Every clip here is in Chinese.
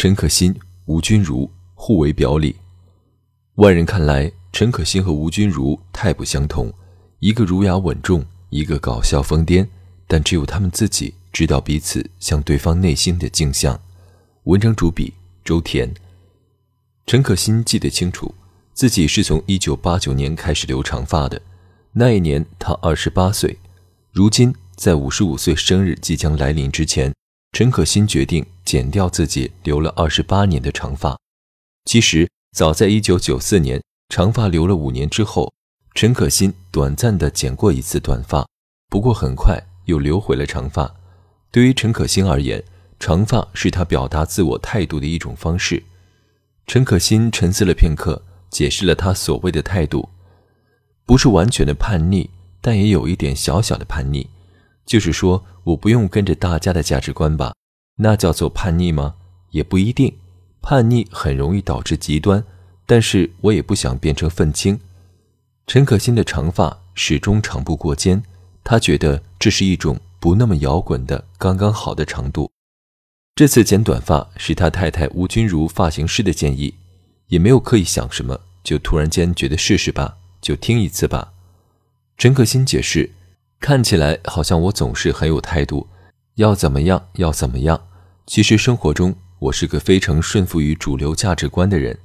陈可辛、吴君如互为表里。外人看来，陈可辛和吴君如太不相同，一个儒雅稳重，一个搞笑疯癫，但只有他们自己知道彼此向对方内心的镜像。文章主笔周田。陈可辛记得清楚，自己是从1989年开始留长发的，那一年他28岁。如今，在55岁生日即将来临之前。陈可辛决定剪掉自己留了二十八年的长发。其实，早在一九九四年，长发留了五年之后，陈可辛短暂的剪过一次短发，不过很快又留回了长发。对于陈可辛而言，长发是他表达自我态度的一种方式。陈可辛沉思了片刻，解释了他所谓的态度，不是完全的叛逆，但也有一点小小的叛逆。就是说，我不用跟着大家的价值观吧？那叫做叛逆吗？也不一定。叛逆很容易导致极端，但是我也不想变成愤青。陈可辛的长发始终长不过肩，他觉得这是一种不那么摇滚的刚刚好的长度。这次剪短发是他太太吴君如发型师的建议，也没有刻意想什么，就突然间觉得试试吧，就听一次吧。陈可辛解释。看起来好像我总是很有态度，要怎么样要怎么样。其实生活中我是个非常顺服于主流价值观的人。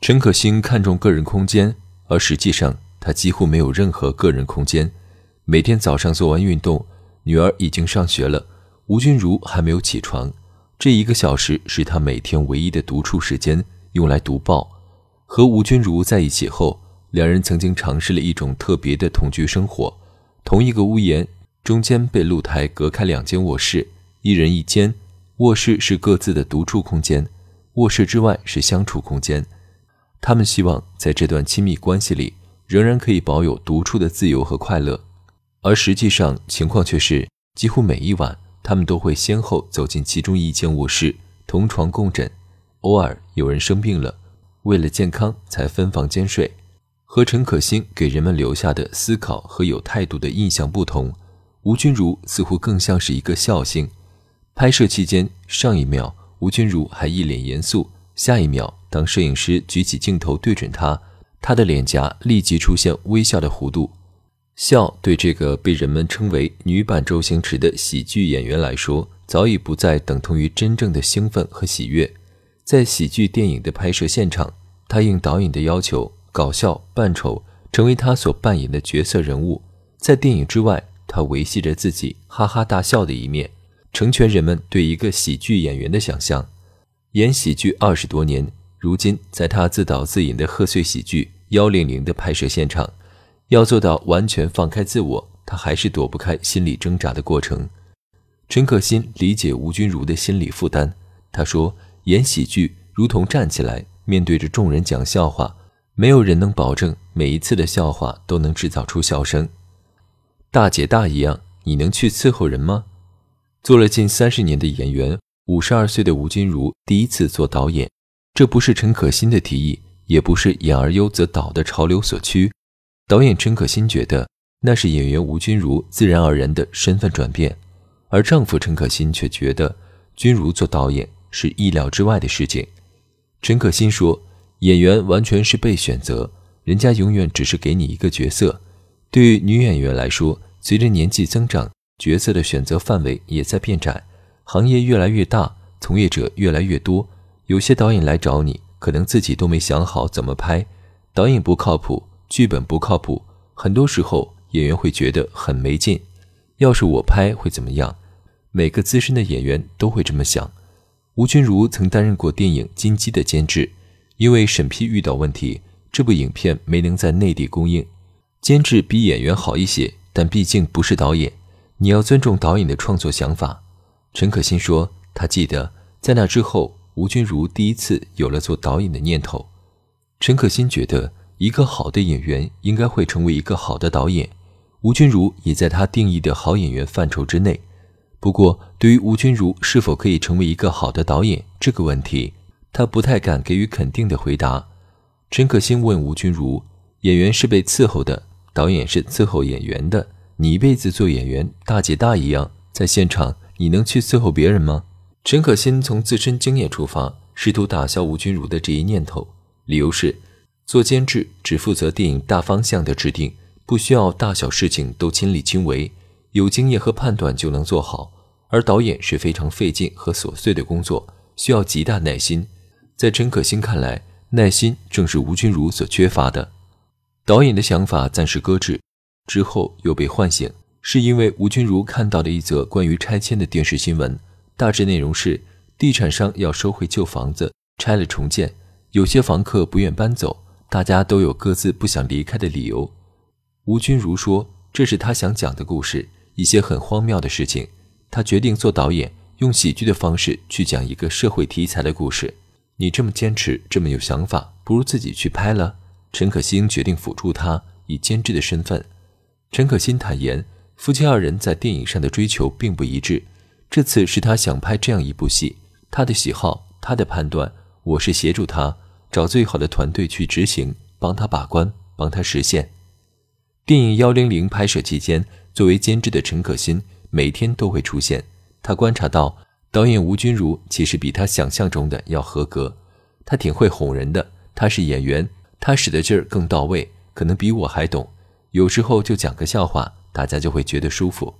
陈可辛看重个人空间，而实际上他几乎没有任何个人空间。每天早上做完运动，女儿已经上学了，吴君如还没有起床。这一个小时是他每天唯一的独处时间，用来读报。和吴君如在一起后，两人曾经尝试了一种特别的同居生活。同一个屋檐，中间被露台隔开两间卧室，一人一间。卧室是各自的独处空间，卧室之外是相处空间。他们希望在这段亲密关系里，仍然可以保有独处的自由和快乐。而实际上情况却是，几乎每一晚，他们都会先后走进其中一间卧室，同床共枕。偶尔有人生病了，为了健康才分房间睡。和陈可辛给人们留下的思考和有态度的印象不同，吴君如似乎更像是一个笑星。拍摄期间，上一秒吴君如还一脸严肃，下一秒当摄影师举起镜头对准她，她的脸颊立即出现微笑的弧度。笑对这个被人们称为女版周星驰的喜剧演员来说，早已不再等同于真正的兴奋和喜悦。在喜剧电影的拍摄现场，他应导演的要求。搞笑扮丑成为他所扮演的角色人物，在电影之外，他维系着自己哈哈大笑的一面，成全人们对一个喜剧演员的想象。演喜剧二十多年，如今在他自导自演的贺岁喜剧《幺零零》的拍摄现场，要做到完全放开自我，他还是躲不开心理挣扎的过程。陈可辛理解吴君如的心理负担，他说：“演喜剧如同站起来面对着众人讲笑话。”没有人能保证每一次的笑话都能制造出笑声。大姐大一样，你能去伺候人吗？做了近三十年的演员，五十二岁的吴君如第一次做导演，这不是陈可辛的提议，也不是演而优则导的潮流所趋。导演陈可辛觉得那是演员吴君如自然而然的身份转变，而丈夫陈可辛却觉得君如做导演是意料之外的事情。陈可辛说。演员完全是被选择，人家永远只是给你一个角色。对于女演员来说，随着年纪增长，角色的选择范围也在变窄，行业越来越大，从业者越来越多。有些导演来找你，可能自己都没想好怎么拍，导演不靠谱，剧本不靠谱，很多时候演员会觉得很没劲。要是我拍会怎么样？每个资深的演员都会这么想。吴君如曾担任过电影《金鸡》的监制。因为审批遇到问题，这部影片没能在内地公映。监制比演员好一些，但毕竟不是导演，你要尊重导演的创作想法。陈可辛说，他记得在那之后，吴君如第一次有了做导演的念头。陈可辛觉得，一个好的演员应该会成为一个好的导演。吴君如也在他定义的好演员范畴之内。不过，对于吴君如是否可以成为一个好的导演这个问题，他不太敢给予肯定的回答。陈可辛问吴君如：“演员是被伺候的，导演是伺候演员的。你一辈子做演员，大姐大一样，在现场你能去伺候别人吗？”陈可辛从自身经验出发，试图打消吴君如的这一念头。理由是，做监制只负责电影大方向的制定，不需要大小事情都亲力亲为，有经验和判断就能做好。而导演是非常费劲和琐碎的工作，需要极大耐心。在陈可辛看来，耐心正是吴君如所缺乏的。导演的想法暂时搁置，之后又被唤醒，是因为吴君如看到了一则关于拆迁的电视新闻。大致内容是，地产商要收回旧房子，拆了重建。有些房客不愿搬走，大家都有各自不想离开的理由。吴君如说：“这是他想讲的故事，一些很荒谬的事情。他决定做导演，用喜剧的方式去讲一个社会题材的故事。你这么坚持，这么有想法，不如自己去拍了。”陈可辛决定辅助他，以监制的身份。陈可辛坦言，夫妻二人在电影上的追求并不一致。这次是他想拍这样一部戏，他的喜好，他的判断，我是协助他。找最好的团队去执行，帮他把关，帮他实现。电影《幺零零》拍摄期间，作为监制的陈可辛每天都会出现。他观察到，导演吴君如其实比他想象中的要合格。他挺会哄人的，他是演员，他使的劲儿更到位，可能比我还懂。有时候就讲个笑话，大家就会觉得舒服。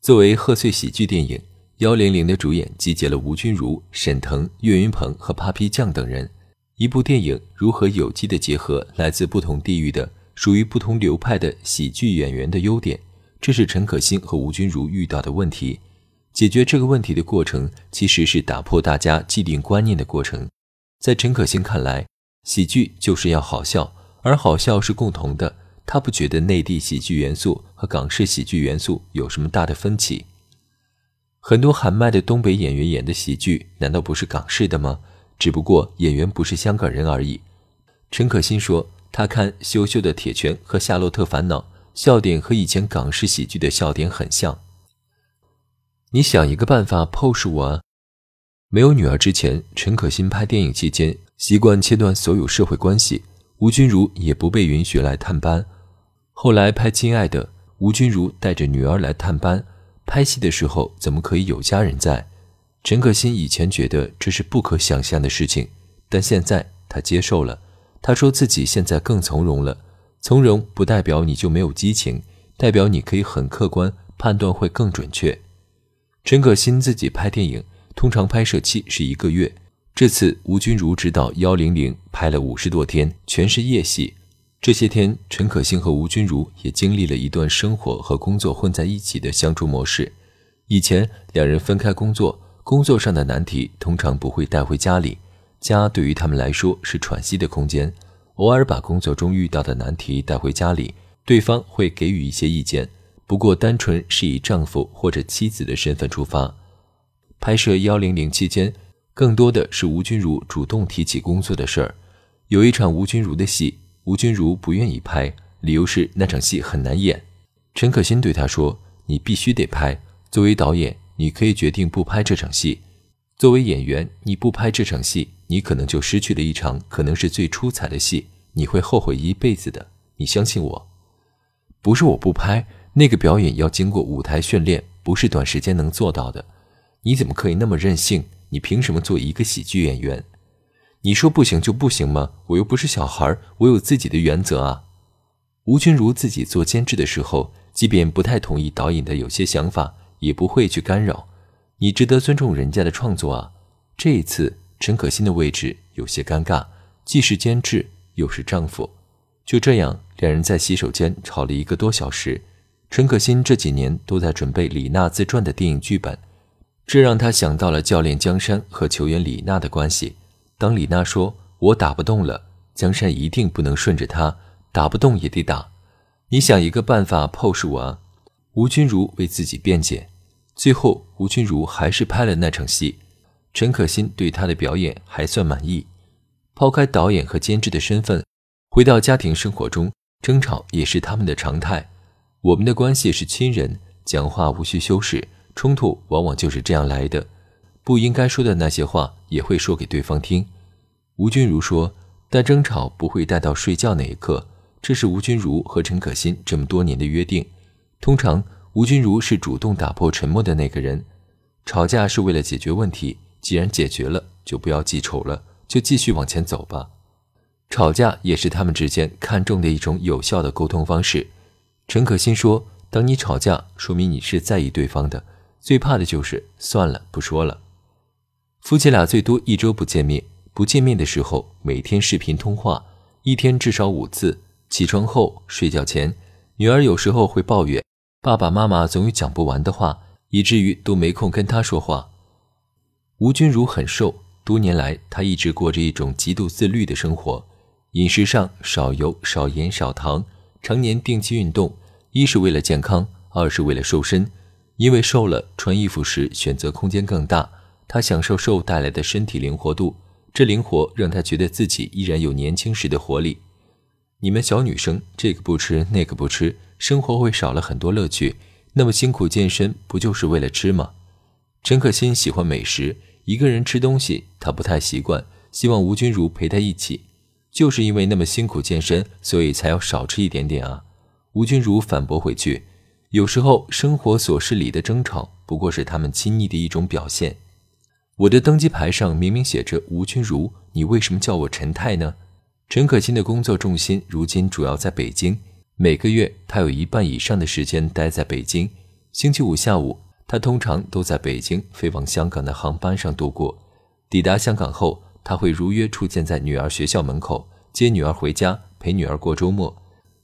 作为贺岁喜剧电影，《幺零零》的主演集结了吴君如、沈腾、岳云鹏和 Papi 酱等人。一部电影如何有机地结合来自不同地域的、属于不同流派的喜剧演员的优点，这是陈可辛和吴君如遇到的问题。解决这个问题的过程，其实是打破大家既定观念的过程。在陈可辛看来，喜剧就是要好笑，而好笑是共同的。他不觉得内地喜剧元素和港式喜剧元素有什么大的分歧。很多喊麦的东北演员演的喜剧，难道不是港式的吗？只不过演员不是香港人而已。陈可辛说：“他看《羞羞的铁拳》和《夏洛特烦恼》，笑点和以前港式喜剧的笑点很像。”你想一个办法 pose 我啊！没有女儿之前，陈可辛拍电影期间习惯切断所有社会关系，吴君如也不被允许来探班。后来拍《亲爱的》，吴君如带着女儿来探班，拍戏的时候怎么可以有家人在？陈可辛以前觉得这是不可想象的事情，但现在他接受了。他说自己现在更从容了。从容不代表你就没有激情，代表你可以很客观，判断会更准确。陈可辛自己拍电影，通常拍摄期是一个月。这次吴君如执导幺零零，拍了五十多天，全是夜戏。这些天，陈可辛和吴君如也经历了一段生活和工作混在一起的相处模式。以前两人分开工作。工作上的难题通常不会带回家里，家对于他们来说是喘息的空间。偶尔把工作中遇到的难题带回家里，对方会给予一些意见，不过单纯是以丈夫或者妻子的身份出发。拍摄幺零零期间，更多的是吴君如主动提起工作的事儿。有一场吴君如的戏，吴君如不愿意拍，理由是那场戏很难演。陈可辛对他说：“你必须得拍，作为导演。”你可以决定不拍这场戏。作为演员，你不拍这场戏，你可能就失去了一场可能是最出彩的戏，你会后悔一辈子的。你相信我，不是我不拍那个表演要经过舞台训练，不是短时间能做到的。你怎么可以那么任性？你凭什么做一个喜剧演员？你说不行就不行吗？我又不是小孩，我有自己的原则啊。吴君如自己做监制的时候，即便不太同意导演的有些想法。也不会去干扰，你值得尊重人家的创作啊！这一次，陈可辛的位置有些尴尬，既是监制又是丈夫。就这样，两人在洗手间吵了一个多小时。陈可辛这几年都在准备李娜自传的电影剧本，这让他想到了教练江山和球员李娜的关系。当李娜说“我打不动了”，江山一定不能顺着他，打不动也得打。你想一个办法 pose 我啊！吴君如为自己辩解。最后，吴君如还是拍了那场戏。陈可辛对他的表演还算满意。抛开导演和监制的身份，回到家庭生活中，争吵也是他们的常态。我们的关系是亲人，讲话无需修饰，冲突往往就是这样来的。不应该说的那些话也会说给对方听。吴君如说：“但争吵不会带到睡觉那一刻。”这是吴君如和陈可辛这么多年的约定。通常，吴君如是主动打破沉默的那个人。吵架是为了解决问题，既然解决了，就不要记仇了，就继续往前走吧。吵架也是他们之间看重的一种有效的沟通方式。陈可辛说：“当你吵架，说明你是在意对方的。最怕的就是算了，不说了。”夫妻俩最多一周不见面，不见面的时候每天视频通话，一天至少五次。起床后、睡觉前，女儿有时候会抱怨爸爸妈妈总有讲不完的话，以至于都没空跟她说话。吴君如很瘦，多年来她一直过着一种极度自律的生活，饮食上少油、少盐、少糖，常年定期运动，一是为了健康，二是为了瘦身。因为瘦了，穿衣服时选择空间更大，她享受瘦带来的身体灵活度，这灵活让她觉得自己依然有年轻时的活力。你们小女生这个不吃那个不吃，生活会少了很多乐趣。那么辛苦健身，不就是为了吃吗？陈可辛喜欢美食，一个人吃东西他不太习惯，希望吴君如陪他一起。就是因为那么辛苦健身，所以才要少吃一点点啊。吴君如反驳回去：有时候生活琐事里的争吵，不过是他们亲昵的一种表现。我的登机牌上明明写着吴君如，你为什么叫我陈太呢？陈可辛的工作重心如今主要在北京，每个月他有一半以上的时间待在北京。星期五下午，他通常都在北京飞往香港的航班上度过。抵达香港后，他会如约出现在女儿学校门口，接女儿回家，陪女儿过周末。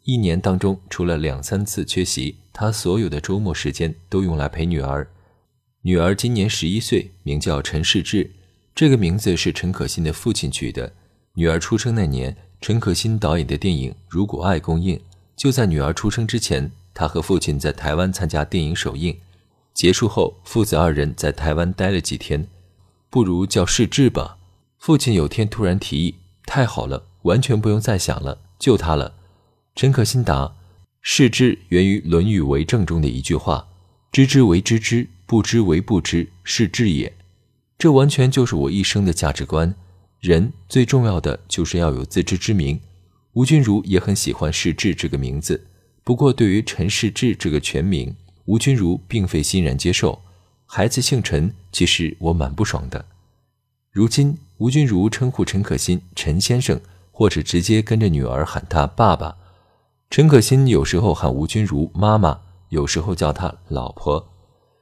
一年当中，除了两三次缺席，他所有的周末时间都用来陪女儿。女儿今年十一岁，名叫陈世志，这个名字是陈可辛的父亲取的。女儿出生那年，陈可辛导演的电影《如果爱》公映。就在女儿出生之前，他和父亲在台湾参加电影首映。结束后，父子二人在台湾待了几天。不如叫世志吧。父亲有天突然提议：“太好了，完全不用再想了，就他了。”陈可辛答：“世志源于《论语为政》中的一句话：‘知之为知之，不知为不知，是智也。’这完全就是我一生的价值观。”人最重要的就是要有自知之明。吴君如也很喜欢世志这个名字，不过对于陈世志这个全名，吴君如并非欣然接受。孩子姓陈，其实我蛮不爽的。如今，吴君如称呼陈可辛陈先生，或者直接跟着女儿喊他爸爸。陈可辛有时候喊吴君如妈妈，有时候叫她老婆。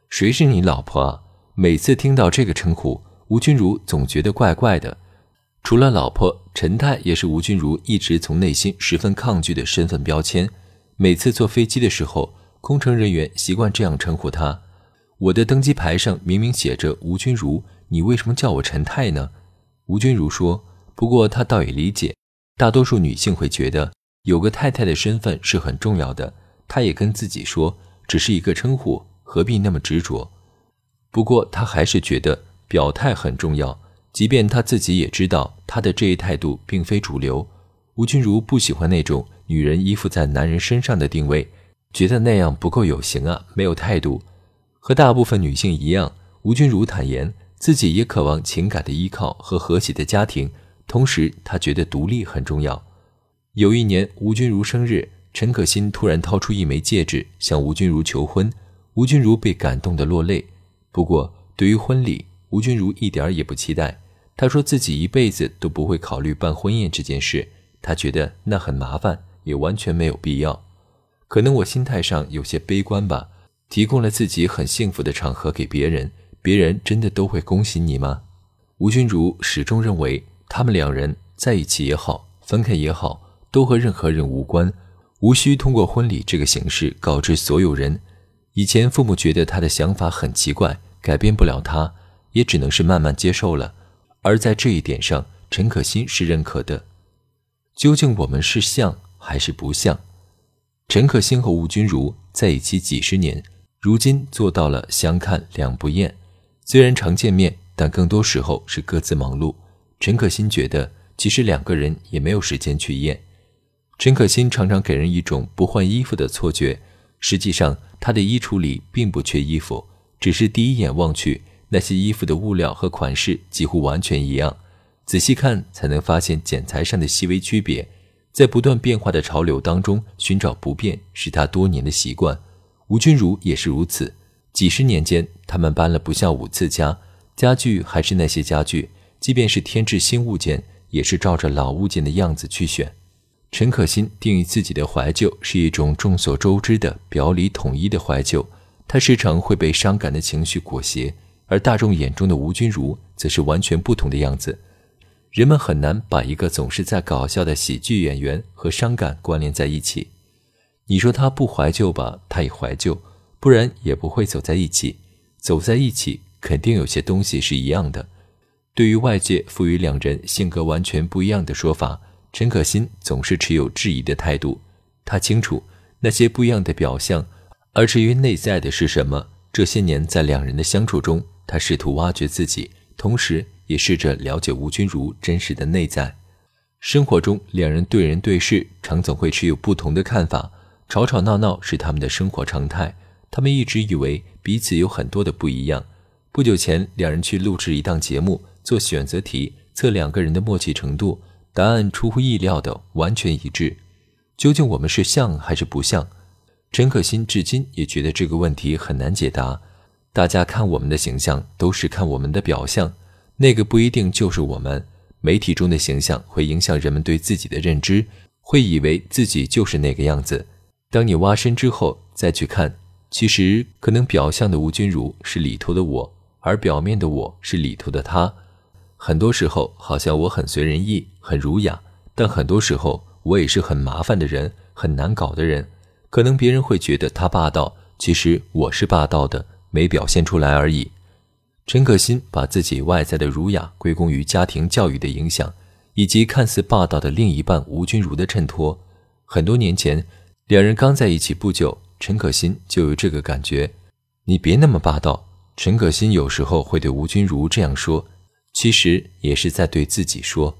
谁是你老婆啊？每次听到这个称呼，吴君如总觉得怪怪的。除了老婆，陈太也是吴君如一直从内心十分抗拒的身份标签。每次坐飞机的时候，空乘人员习惯这样称呼她。我的登机牌上明明写着吴君如，你为什么叫我陈太呢？吴君如说：“不过她倒也理解，大多数女性会觉得有个太太的身份是很重要的。她也跟自己说，只是一个称呼，何必那么执着？不过她还是觉得表态很重要。”即便他自己也知道，他的这一态度并非主流。吴君如不喜欢那种女人依附在男人身上的定位，觉得那样不够有型啊，没有态度。和大部分女性一样，吴君如坦言自己也渴望情感的依靠和和谐的家庭，同时他觉得独立很重要。有一年吴君如生日，陈可辛突然掏出一枚戒指向吴君如求婚，吴君如被感动得落泪。不过对于婚礼，吴君如一点也不期待。她说自己一辈子都不会考虑办婚宴这件事，她觉得那很麻烦，也完全没有必要。可能我心态上有些悲观吧。提供了自己很幸福的场合给别人，别人真的都会恭喜你吗？吴君如始终认为，他们两人在一起也好，分开也好，都和任何人无关，无需通过婚礼这个形式告知所有人。以前父母觉得他的想法很奇怪，改变不了他，也只能是慢慢接受了。而在这一点上，陈可辛是认可的。究竟我们是像还是不像？陈可辛和吴君如在一起几十年，如今做到了相看两不厌。虽然常见面，但更多时候是各自忙碌。陈可辛觉得，其实两个人也没有时间去验。陈可辛常常给人一种不换衣服的错觉，实际上他的衣橱里并不缺衣服，只是第一眼望去，那些衣服的物料和款式几乎完全一样。仔细看才能发现剪裁上的细微区别。在不断变化的潮流当中寻找不变，是他多年的习惯。吴君如也是如此。几十年间，他们搬了不下五次家，家具还是那些家具，即便是添置新物件，也是照着老物件的样子去选。陈可辛定义自己的怀旧是一种众所周知的表里统一的怀旧，他时常会被伤感的情绪裹挟，而大众眼中的吴君如则是完全不同的样子。人们很难把一个总是在搞笑的喜剧演员和伤感关联在一起。你说他不怀旧吧，他也怀旧，不然也不会走在一起。走在一起，肯定有些东西是一样的。对于外界赋予两人性格完全不一样的说法，陈可辛总是持有质疑的态度。他清楚那些不一样的表象，而至于内在的是什么，这些年在两人的相处中，他试图挖掘自己，同时。也试着了解吴君如真实的内在。生活中，两人对人对事，常总会持有不同的看法，吵吵闹闹是他们的生活常态。他们一直以为彼此有很多的不一样。不久前，两人去录制一档节目，做选择题，测两个人的默契程度，答案出乎意料的完全一致。究竟我们是像还是不像？陈可辛至今也觉得这个问题很难解答。大家看我们的形象，都是看我们的表象。那个不一定就是我们。媒体中的形象会影响人们对自己的认知，会以为自己就是那个样子。当你挖深之后再去看，其实可能表象的吴君如是里头的我，而表面的我是里头的他。很多时候好像我很随人意，很儒雅，但很多时候我也是很麻烦的人，很难搞的人。可能别人会觉得他霸道，其实我是霸道的，没表现出来而已。陈可辛把自己外在的儒雅归功于家庭教育的影响，以及看似霸道的另一半吴君如的衬托。很多年前，两人刚在一起不久，陈可辛就有这个感觉：“你别那么霸道。”陈可辛有时候会对吴君如这样说，其实也是在对自己说。